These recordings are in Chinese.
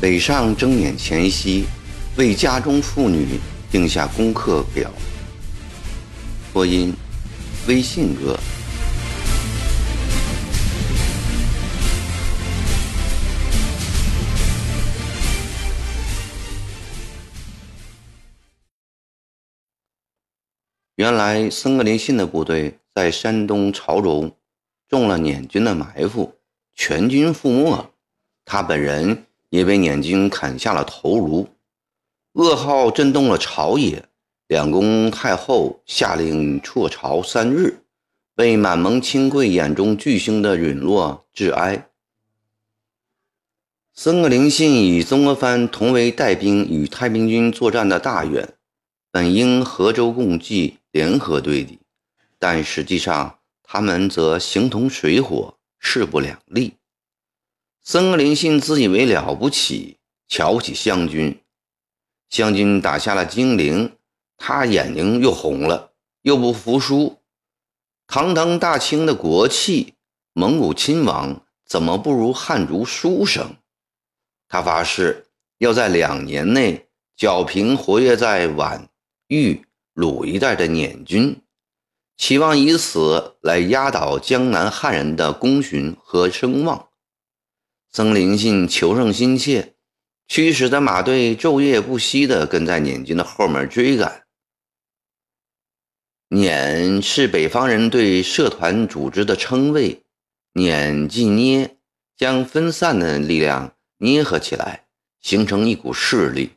北上征眼前夕，为家中妇女定下功课表。播音：微信哥。原来僧格林沁的部队在山东潮州中了捻军的埋伏，全军覆没。他本人也被捻军砍下了头颅，噩耗震动了朝野。两宫太后下令辍朝三日，为满蒙亲贵眼中巨星的陨落致哀。僧格林沁与曾国藩同为带兵与太平军作战的大员，本应合舟共济。联合对敌，但实际上他们则形同水火，势不两立。僧格林沁自以为了不起，瞧不起湘军。湘军打下了金陵，他眼睛又红了，又不服输。堂堂大清的国戚，蒙古亲王，怎么不如汉族书生？他发誓要在两年内剿平活跃在皖豫。鲁一带的捻军，期望以此来压倒江南汉人的功勋和声望。曾林信求胜心切，驱使的马队昼夜不息地跟在捻军的后面追赶。捻是北方人对社团组织的称谓，捻即捏，将分散的力量捏合起来，形成一股势力。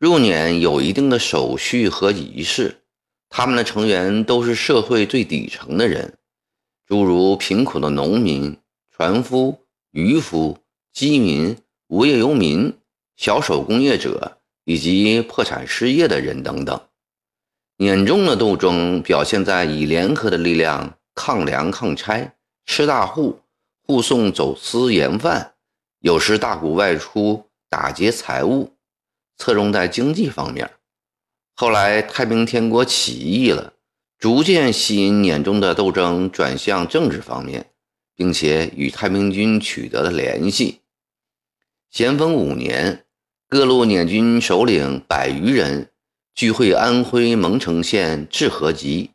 入捻有一定的手续和仪式，他们的成员都是社会最底层的人，诸如贫苦的农民、船夫、渔夫、饥民、无业游民、小手工业者以及破产失业的人等等。捻中的斗争表现在以联合的力量抗粮抗差、吃大户、护送走私盐贩，有时大股外出打劫财物。侧重在经济方面，后来太平天国起义了，逐渐吸引捻中的斗争转向政治方面，并且与太平军取得了联系。咸丰五年，各路捻军首领百余人聚会安徽蒙城县治河集，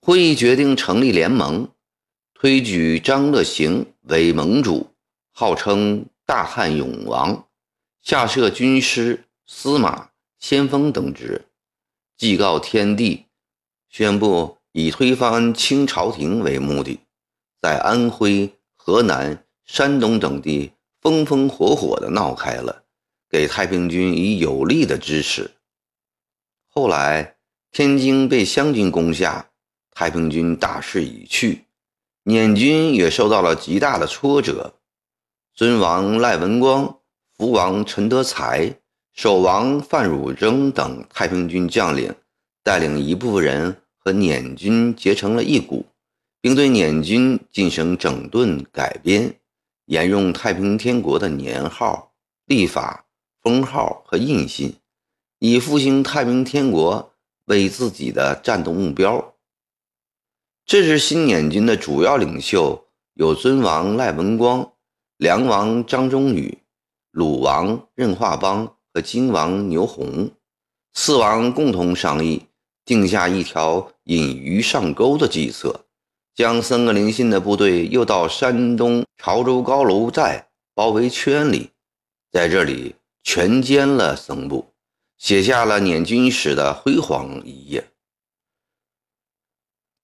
会议决定成立联盟，推举张乐行为盟主，号称大汉永王，下设军师。司马、先锋等职，祭告天地，宣布以推翻清朝廷为目的，在安徽、河南、山东等地风风火火地闹开了，给太平军以有力的支持。后来天津被湘军攻下，太平军大势已去，捻军也受到了极大的挫折。尊王赖文光、福王陈德才。守王范汝征等太平军将领带领一部分人和捻军结成了一股，并对捻军进行整顿改编，沿用太平天国的年号、历法、封号和印信，以复兴太平天国为自己的战斗目标。这支新捻军的主要领袖有尊王赖文光、梁王张忠宇、鲁王任化邦。和金王牛弘四王共同商议，定下一条引鱼上钩的计策，将僧格林沁的部队诱到山东潮州高楼寨包围圈里，在这里全歼了僧部，写下了捻军史的辉煌一页。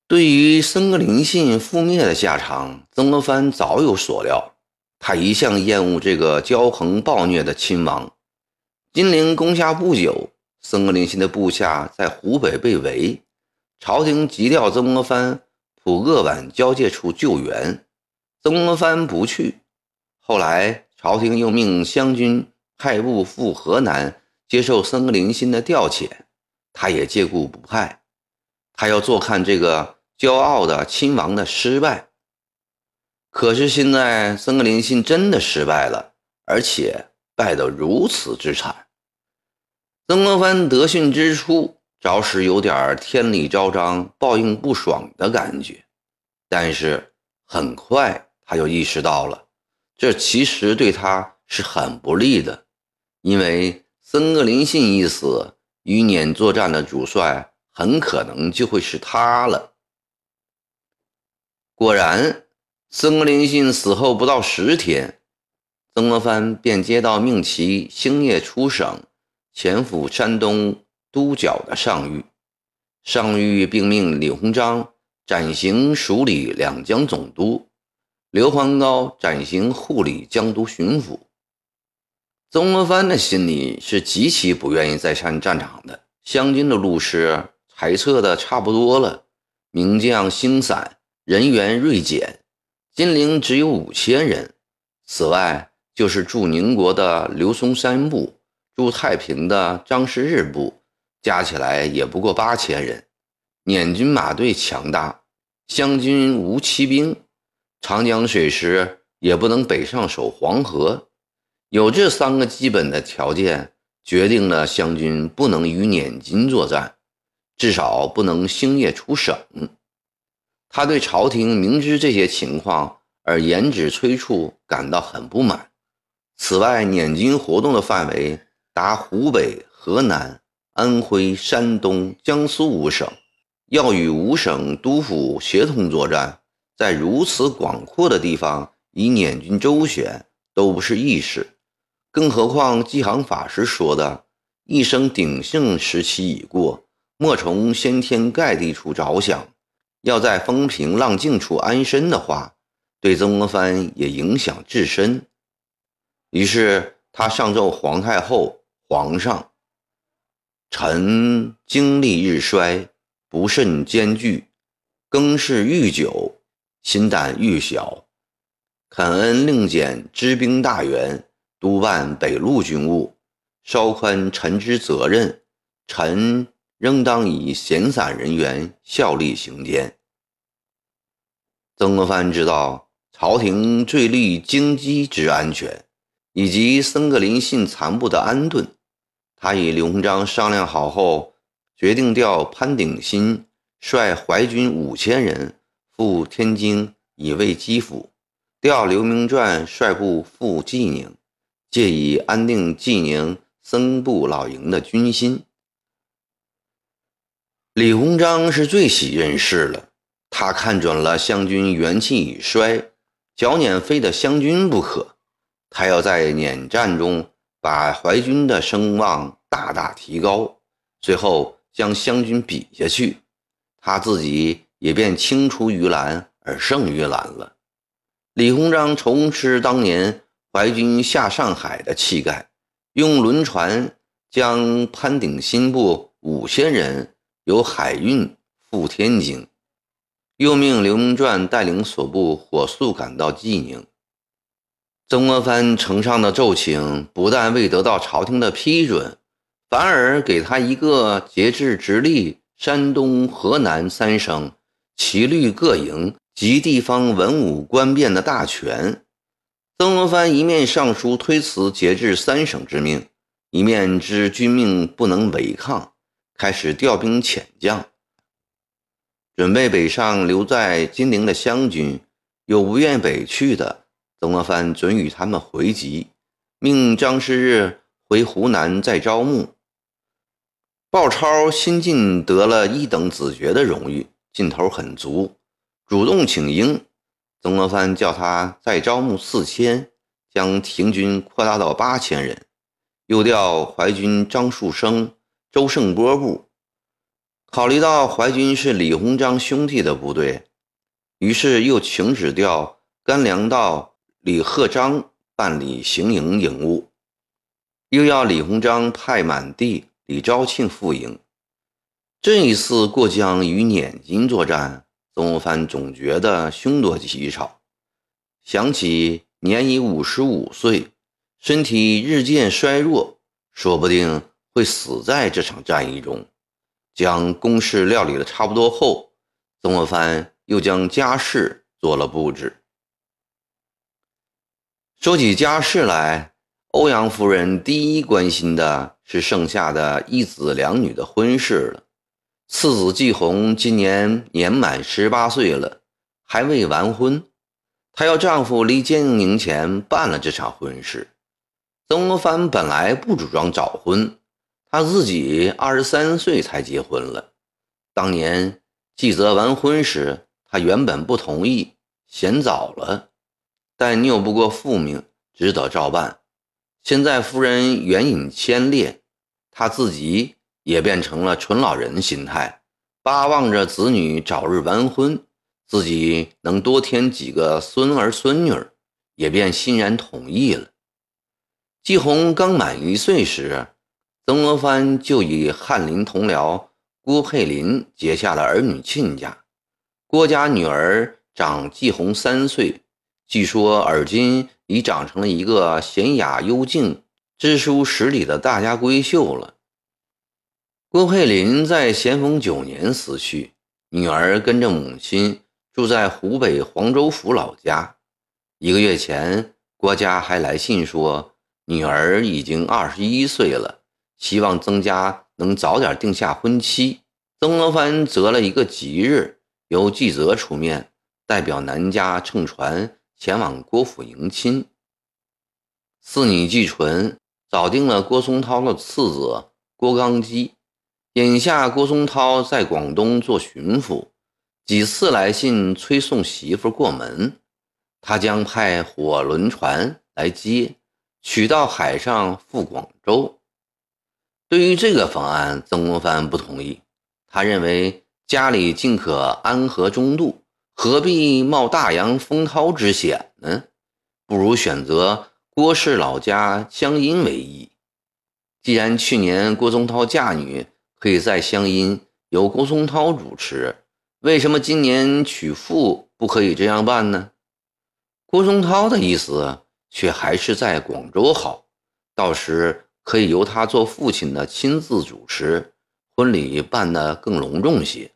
对于僧格林沁覆灭的下场，曾国藩早有所料，他一向厌恶这个骄横暴虐的亲王。金陵攻下不久，僧格林沁的部下在湖北被围，朝廷急调曾国藩普鄂皖交界处救援，曾国藩不去。后来朝廷又命湘军派部赴河南接受僧格林沁的调遣，他也借故不派，他要坐看这个骄傲的亲王的失败。可是现在僧格林沁真的失败了，而且。败得如此之惨。曾国藩得讯之初，着实有点天理昭彰、报应不爽的感觉。但是很快他就意识到了，这其实对他是很不利的，因为森格林信一死，与撵作战的主帅很可能就会是他了。果然，森格林信死后不到十天，曾国藩便接到命其星夜出省，前赴山东督剿的上谕。上谕并命李鸿章。暂行署理两江总督，刘桓高暂行护理江都巡抚。曾国藩的心里是极其不愿意再上战场的。湘军的路势裁撤的差不多了，名将星散，人员锐减，金陵只有五千人。此外，就是驻宁国的刘松山部，驻太平的张氏日部，加起来也不过八千人。捻军马队强大，湘军无骑兵，长江水师也不能北上守黄河。有这三个基本的条件，决定了湘军不能与捻军作战，至少不能星夜出省。他对朝廷明知这些情况而严旨催促感到很不满。此外，捻军活动的范围达湖北、河南、安徽、山东、江苏五省。要与五省督府协同作战，在如此广阔的地方以捻军周旋都不是易事，更何况纪行法师说的“一生鼎盛时期已过，莫从先天盖地处着想，要在风平浪静处安身”的话，对曾国藩也影响至深。于是他上奏皇太后：“皇上，臣精力日衰。”不慎艰巨，更事愈久，心胆愈小。恳恩令简知兵大员，督办北路军务，稍宽臣之责任。臣仍当以闲散人员效力行间。曾国藩知道朝廷最虑京畿之安全，以及僧格林信残部的安顿。他与刘鸿章商量好后。决定调潘鼎新率淮军五千人赴天津以慰基辅，调刘铭传率部赴济宁，借以安定济宁僧部老营的军心。李鸿章是最喜任事了，他看准了湘军元气已衰，剿捻非得湘军不可，他要在捻战中把淮军的声望大大提高，最后。将湘军比下去，他自己也便青出于蓝而胜于蓝了。李鸿章重施当年淮军下上海的气概，用轮船将潘鼎新部五千人由海运赴天津，又命刘铭传带领所部火速赶到济宁。曾国藩呈上的奏请不但未得到朝廷的批准。反而给他一个节制直隶、山东、河南三省骑律各营及地方文武官变的大权。曾国藩一面上书推辞节制三省之命，一面知军命不能违抗，开始调兵遣将，准备北上留在金陵的湘军，有不愿北去的，曾国藩准予他们回籍，命张师日回湖南再招募。鲍超新晋得了一等子爵的荣誉，劲头很足，主动请缨。曾国藩叫他再招募四千，将廷军扩大到八千人，又调淮军张树声、周胜波部。考虑到淮军是李鸿章兄弟的部队，于是又请旨调甘良道李鹤章办理行营营务，又要李鸿章派满地。李昭庆副营，这一次过江与捻金作战，曾国藩总觉得凶多吉少。想起年已五十五岁，身体日渐衰弱，说不定会死在这场战役中。将公事料理的差不多后，曾国藩又将家事做了布置。说起家事来。欧阳夫人第一关心的是剩下的一子两女的婚事了。次子季红今年年满十八岁了，还未完婚。她要丈夫离建宁前办了这场婚事。曾国藩本来不主张早婚，他自己二十三岁才结婚了。当年季泽完婚时，他原本不同意，嫌早了，但拗不过父命，只得照办。现在夫人援引牵列，他自己。也变成了纯老人心态，巴望着子女早日完婚，自己能多添几个孙儿孙女，也便欣然同意了。季红刚满一岁时，曾国藩就以翰林同僚郭佩林结下了儿女亲家。郭家女儿长季红三岁，据说而今已长成了一个娴雅幽静、知书识礼的大家闺秀了。郭佩林在咸丰九年死去，女儿跟着母亲住在湖北黄州府老家。一个月前，郭家还来信说，女儿已经二十一岁了，希望曾家能早点定下婚期。曾国藩择了一个吉日，由纪泽出面代表南家乘船前往郭府迎亲。四女季纯找定了郭松涛的次子郭刚基。眼下郭松涛在广东做巡抚，几次来信催送媳妇过门，他将派火轮船来接，取到海上赴广州。对于这个方案，曾国藩不同意。他认为家里尽可安和中度，何必冒大洋风涛之险呢？不如选择郭氏老家湘阴为宜。既然去年郭松涛嫁女。可以在乡音由郭松涛主持，为什么今年娶妇不可以这样办呢？郭松涛的意思却还是在广州好，到时可以由他做父亲的亲自主持婚礼，办得更隆重些。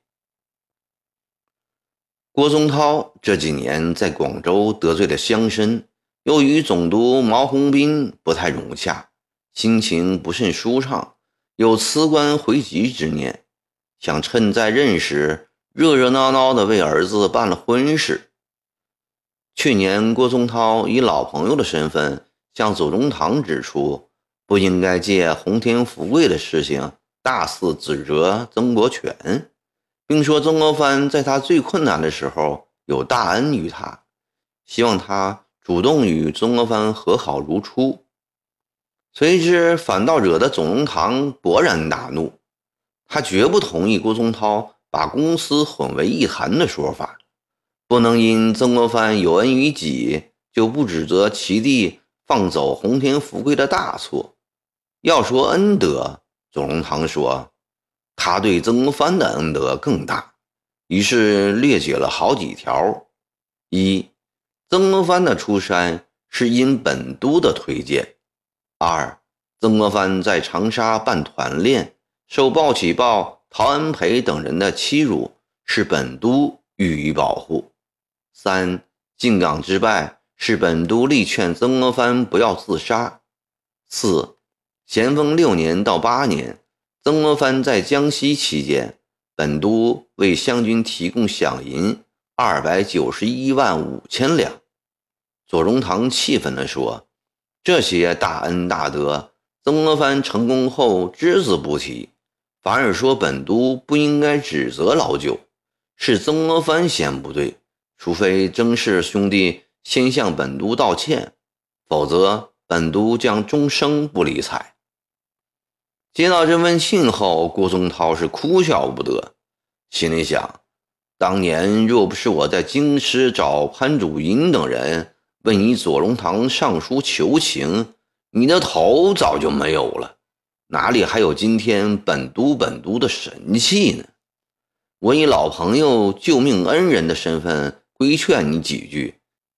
郭松涛这几年在广州得罪了乡绅，又与总督毛鸿宾不太融洽，心情不甚舒畅。有辞官回籍之念，想趁在任时热热闹闹的为儿子办了婚事。去年郭松涛以老朋友的身份向左宗棠指出，不应该借洪天福贵的事情大肆指责曾国荃，并说曾国藩在他最困难的时候有大恩于他，希望他主动与曾国藩和好如初。随之反倒惹得左宗棠勃然大怒，他绝不同意郭宗涛把公私混为一谈的说法，不能因曾国藩有恩于己就不指责其弟放走洪天福贵的大错。要说恩德，左宗棠说他对曾国藩的恩德更大，于是列举了好几条：一，曾国藩的出山是因本都的推荐。二，曾国藩在长沙办团练，受鲍启豹、陶恩培等人的欺辱，是本都予以保护。三，靖港之败是本都力劝曾国藩不要自杀。四，咸丰六年到八年，曾国藩在江西期间，本都为湘军提供饷银二百九十一万五千两。左宗棠气愤地说。这些大恩大德，曾国藩成功后只字不提，反而说本都不应该指责老九，是曾国藩先不对，除非曾氏兄弟先向本都道歉，否则本都将终生不理睬。接到这封信后，郭松涛是哭笑不得，心里想：当年若不是我在京师找潘祖荫等人。为你左宗棠上书求情，你的头早就没有了，哪里还有今天本都本都的神气呢？我以老朋友、救命恩人的身份规劝你几句，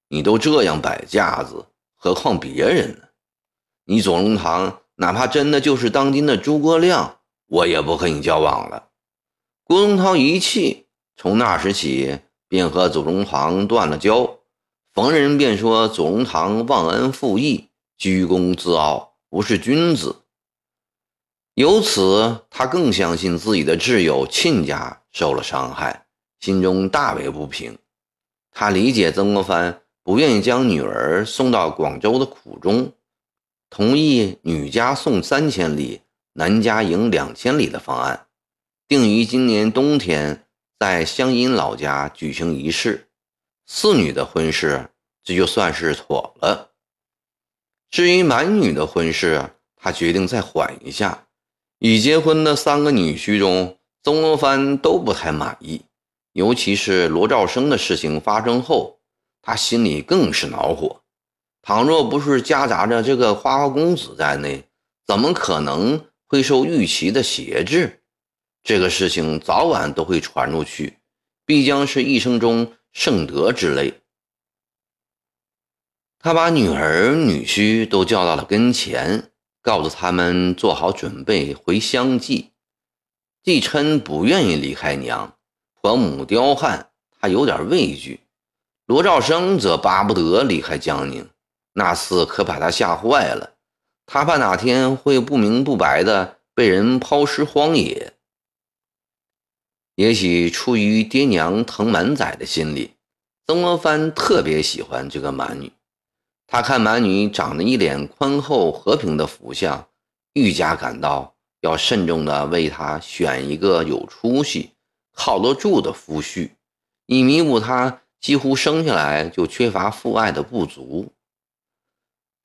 你都这样摆架子，何况别人呢？你左宗棠哪怕真的就是当今的诸葛亮，我也不和你交往了。郭宗涛一气，从那时起便和左宗棠断了交。逢人便说左宗棠忘恩负义、居功自傲，不是君子。由此，他更相信自己的挚友亲家受了伤害，心中大为不平。他理解曾国藩不愿意将女儿送到广州的苦衷，同意女家送三千里，男家迎两千里的方案，定于今年冬天在湘阴老家举行仪式。四女的婚事，这就算是妥了。至于满女的婚事，他决定再缓一下。已结婚的三个女婿中，曾国藩都不太满意，尤其是罗兆生的事情发生后，他心里更是恼火。倘若不是夹杂着这个花花公子在内，怎么可能会受玉琪的挟制？这个事情早晚都会传出去，必将是一生中盛德之类。他把女儿女婿都叫到了跟前。告诉他们做好准备回乡祭。季琛不愿意离开娘，婆母刁汉，他有点畏惧。罗兆生则巴不得离开江宁，那厮可把他吓坏了。他怕哪天会不明不白的被人抛尸荒野。也许出于爹娘疼满仔的心理，曾国藩特别喜欢这个满女。他看满女长得一脸宽厚和平的福相，愈加感到要慎重地为她选一个有出息、靠得住的夫婿，以弥补她几乎生下来就缺乏父爱的不足。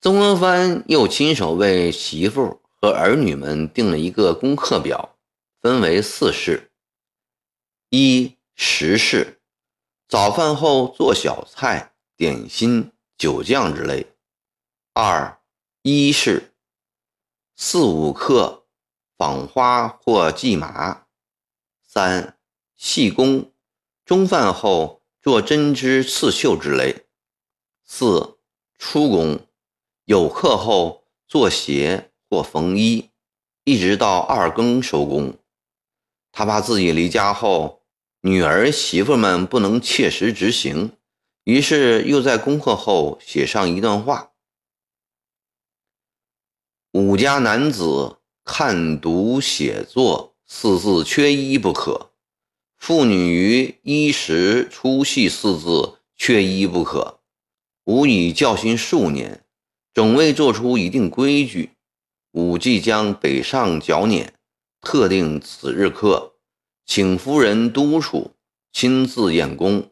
曾国藩又亲手为媳妇和儿女们定了一个功课表，分为四事：一、食事，早饭后做小菜、点心。酒酱之类。二一式四五克纺花或蓟麻。三细工，中饭后做针织刺绣之类。四出工，有课后做鞋或缝衣，一直到二更收工。他怕自己离家后，女儿媳妇们不能切实执行。于是又在功课后写上一段话：“五家男子看读写作四字缺一不可，妇女于衣食出戏四字缺一不可。吾已教训数年，总未做出一定规矩。武即将北上剿捻，特定此日课，请夫人督署，亲自验功。”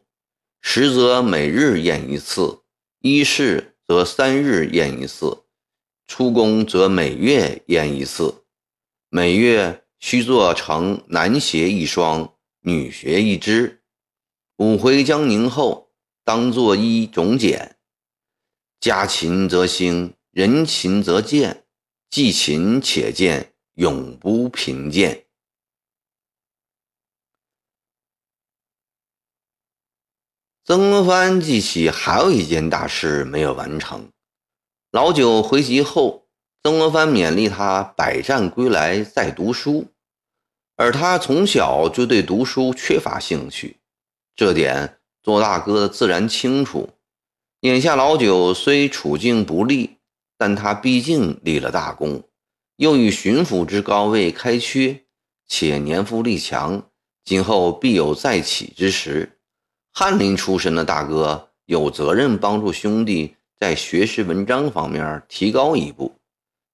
实则每日验一次，一事则三日验一次，出宫则每月验一次。每月须做成男鞋一双，女鞋一只。五回江宁后，当作一种简。家勤则兴，人勤则健。既勤且健，永不贫贱。曾国藩记起还有一件大事没有完成。老九回籍后，曾国藩勉励他百战归来再读书，而他从小就对读书缺乏兴趣，这点做大哥的自然清楚。眼下老九虽处境不利，但他毕竟立了大功，又以巡抚之高位开缺，且年富力强，今后必有再起之时。翰林出身的大哥有责任帮助兄弟在学识文章方面提高一步。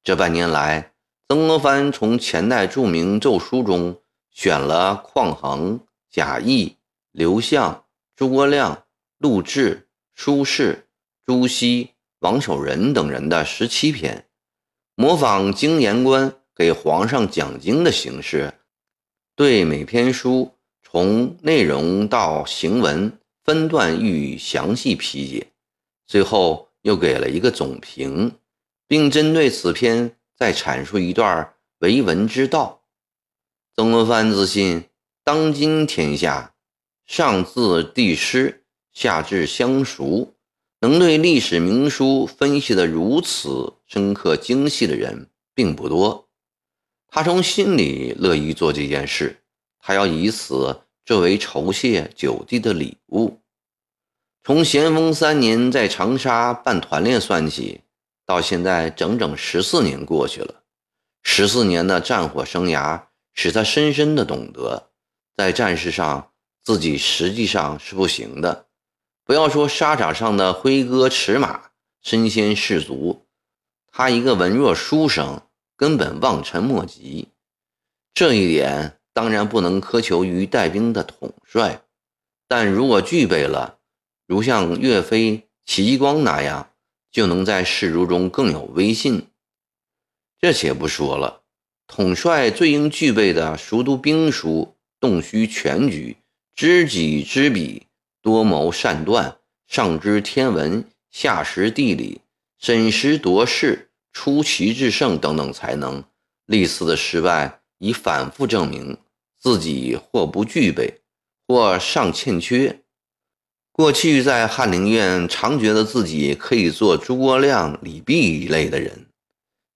这半年来，曾国藩从前代著名奏书中选了匡衡、贾谊、刘向、诸葛亮、陆贽、苏轼、朱熹、王守仁等人的十七篇，模仿经言官给皇上讲经的形式，对每篇书。从内容到行文分段予以详细批解，最后又给了一个总评，并针对此篇再阐述一段为文之道。曾国藩自信，当今天下，上自帝师，下至相熟，能对历史名书分析得如此深刻精细的人并不多。他从心里乐意做这件事，他要以此。作为酬谢九弟的礼物，从咸丰三年在长沙办团练算起，到现在整整十四年过去了。十四年的战火生涯使他深深的懂得，在战事上自己实际上是不行的。不要说沙场上的挥戈驰马、身先士卒，他一个文弱书生根本望尘莫及。这一点当然不能苛求于带兵的统帅，但如果具备了，如像岳飞、齐光那样，就能在仕卒中更有威信。这且不说了，统帅最应具备的熟读兵书、洞悉全局、知己知彼。多谋善断，上知天文，下识地理，审时度势，出奇制胜等等才能。历次的失败已反复证明自己或不具备，或尚欠缺。过去在翰林院常觉得自己可以做诸葛亮、李泌一类的人，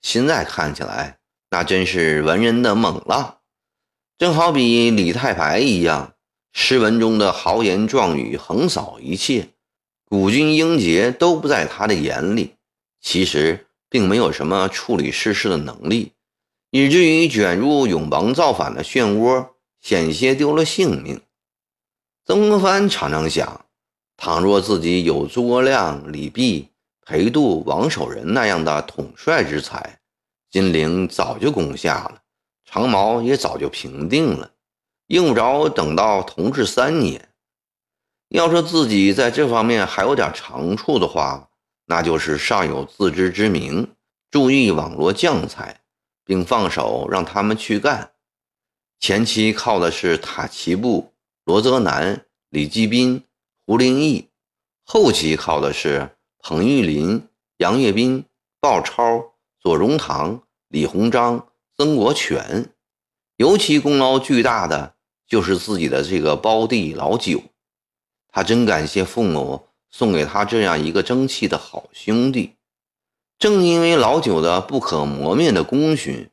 现在看起来那真是文人的梦了，正好比李太白一样。诗文中的豪言壮语横扫一切，古今英杰都不在他的眼里。其实并没有什么处理世事的能力，以至于卷入永王造反的漩涡，险些丢了性命。曾国藩常常想，倘若自己有诸葛亮、李泌、裴度、王守仁那样的统帅之才，金陵早就攻下了，长毛也早就平定了。用不着等到同治三年。要说自己在这方面还有点长处的话，那就是尚有自知之明，注意网罗将才，并放手让他们去干。前期靠的是塔奇布、罗泽南、李继斌、胡林翼；后期靠的是彭玉麟、杨岳斌、鲍超、左宗棠、李鸿章、曾国荃。尤其功劳巨大的。就是自己的这个胞弟老九，他真感谢父母送给他这样一个争气的好兄弟。正因为老九的不可磨灭的功勋，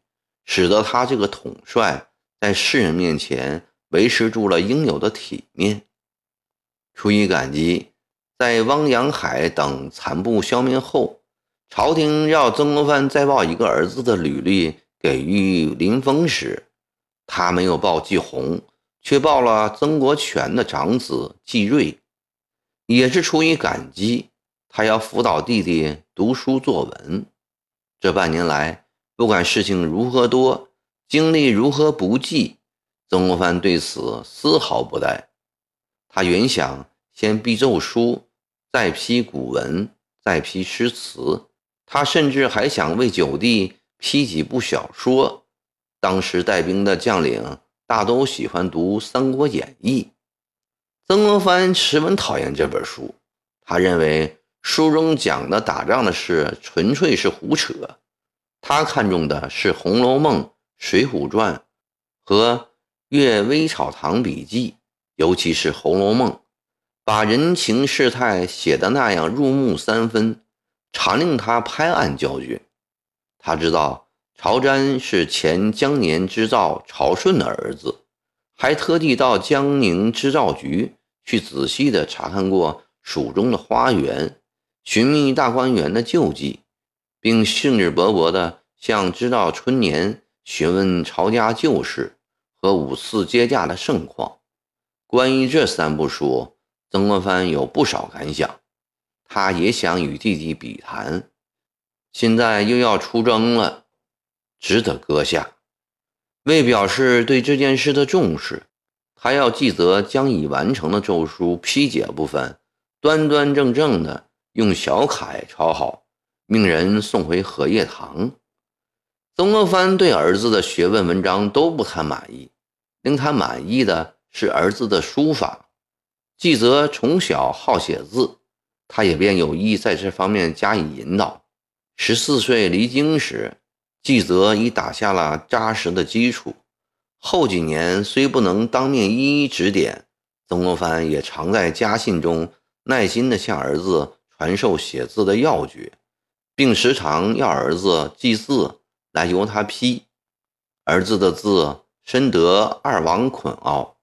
使得他这个统帅在世人面前维持住了应有的体面。出于感激，在汪洋海等残部消灭后，朝廷要曾国藩再报一个儿子的履历给予林峰时，他没有报季红。却报了曾国荃的长子季瑞，也是出于感激，他要辅导弟弟读书作文。这半年来，不管事情如何多，经历如何不济，曾国藩对此丝毫不怠。他原想先批奏书，再批古文，再批诗词，他甚至还想为九弟批几部小说。当时带兵的将领。大都喜欢读《三国演义》，曾国藩十分讨厌这本书。他认为书中讲的打仗的事纯粹是胡扯。他看重的是《红楼梦》《水浒传》和《阅微草堂笔记》，尤其是《红楼梦》，把人情世态写得那样入木三分，常令他拍案叫绝。他知道。曹詹是前江年织造曹顺的儿子，还特地到江宁织造局去仔细地查看过蜀中的花园，寻觅大观园的旧迹，并兴致勃勃地向织造春年询问曹家旧事和五次接驾的盛况。关于这三部书，曾国藩有不少感想，他也想与弟弟比谈，现在又要出征了。值得搁下。为表示对这件事的重视，他要记得将已完成的奏书批解部分，端端正正的用小楷抄好，命人送回荷叶堂。曾国藩对儿子的学问文章都不太满意，令他满意的是儿子的书法。纪泽从小好写字，他也便有意在这方面加以引导。十四岁离京时。纪则已打下了扎实的基础，后几年虽不能当面一一指点，曾国藩也常在家信中耐心地向儿子传授写字的要诀，并时常要儿子记字来由他批。儿子的字深得二王捆奥，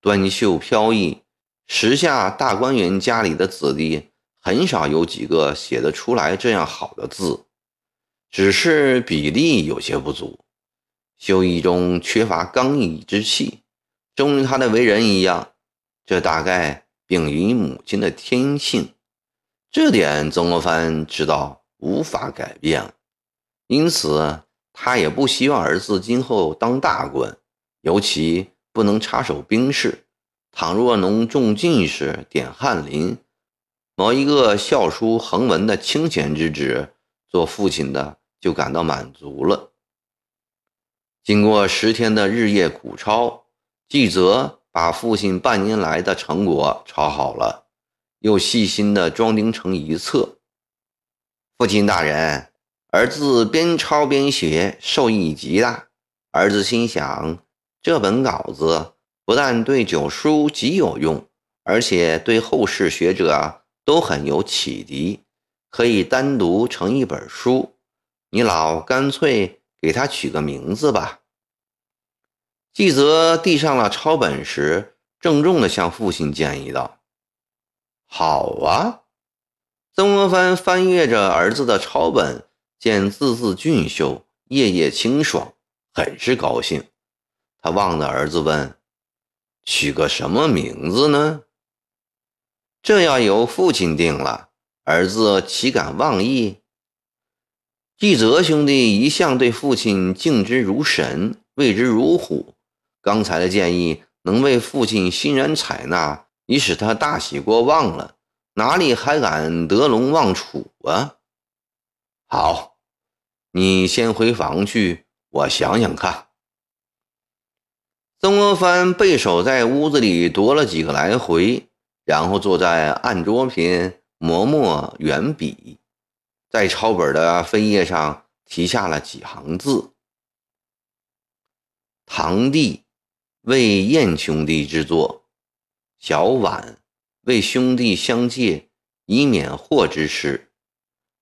端秀飘逸，时下大观园家里的子弟很少有几个写得出来这样好的字。只是比例有些不足，修一中缺乏刚毅之气，正如他的为人一样。这大概禀于母亲的天性，这点曾国藩知道无法改变，因此他也不希望儿子今后当大官，尤其不能插手兵事。倘若能中进士、点翰林，某一个校书横文的清闲之职，做父亲的就感到满足了。经过十天的日夜苦抄，纪泽把父亲半年来的成果抄好了，又细心地装订成一册。父亲大人，儿子边抄边学，受益极大。儿子心想，这本稿子不但对九叔极有用，而且对后世学者都很有启迪，可以单独成一本书。你老干脆。给他取个名字吧。纪泽递上了抄本时，郑重地向父亲建议道：“好啊！”曾国藩翻阅着儿子的抄本，见字字俊秀，页页清爽，很是高兴。他望着儿子问：“取个什么名字呢？”这要由父亲定了。儿子岂敢妄议？季泽兄弟一向对父亲敬之如神，畏之如虎。刚才的建议能为父亲欣然采纳，已使他大喜过望了，哪里还敢得陇望楚啊？好，你先回房去，我想想看。曾国藩背手在屋子里踱了几个来回，然后坐在案桌边磨墨圆笔。在抄本的扉页上题下了几行字：“堂弟为燕兄弟之作，小婉为兄弟相借以免祸之事，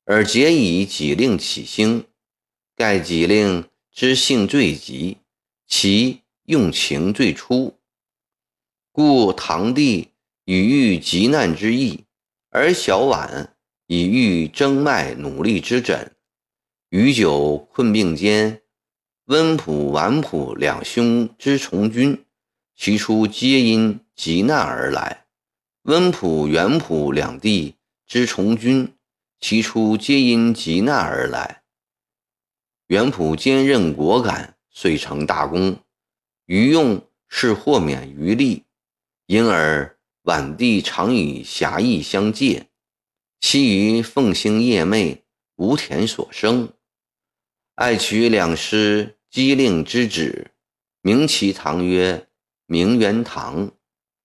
而皆以己令起兴。盖己令之性最急，其用情最初，故堂弟与遇急难之意，而小婉。”以欲征脉努力之诊，余久困病间，温普、婉普两兄之从军，其出皆因急难而来；温普、元普两弟之从军，其出皆因急难而来。元普坚韧果敢，遂成大功；余用是豁免余力，因而婉弟常与侠义相借。其余奉兴夜寐，无田所生。爱取两师机令之旨，名其堂曰明元堂，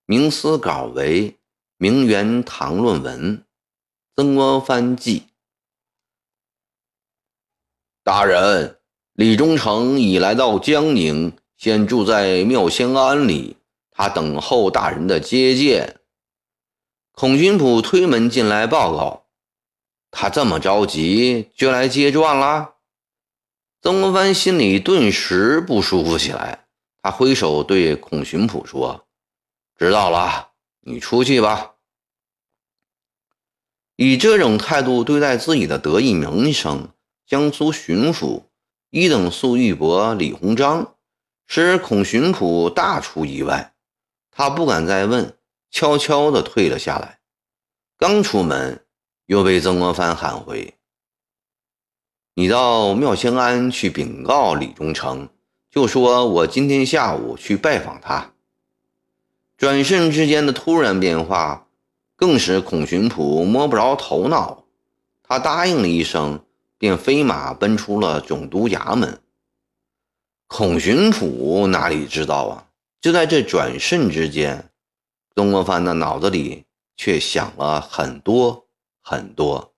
名思稿为明元堂论文。曾国藩记。大人，李忠诚已来到江宁，现住在妙仙庵里，他等候大人的接见。孔巡捕推门进来报告：“他这么着急就来接传了。”曾国藩心里顿时不舒服起来。他挥手对孔巡捕说：“知道了，你出去吧。”以这种态度对待自己的得意名声，江苏巡抚一等粟裕伯李鸿章，使孔巡捕大出意外。他不敢再问。悄悄地退了下来，刚出门，又被曾国藩喊回：“你到妙仙庵去禀告李忠诚，就说我今天下午去拜访他。”转瞬之间的突然变化，更使孔巡捕摸不着头脑。他答应了一声，便飞马奔出了总督衙门。孔巡捕哪里知道啊？就在这转瞬之间。曾国藩的脑子里却想了很多很多。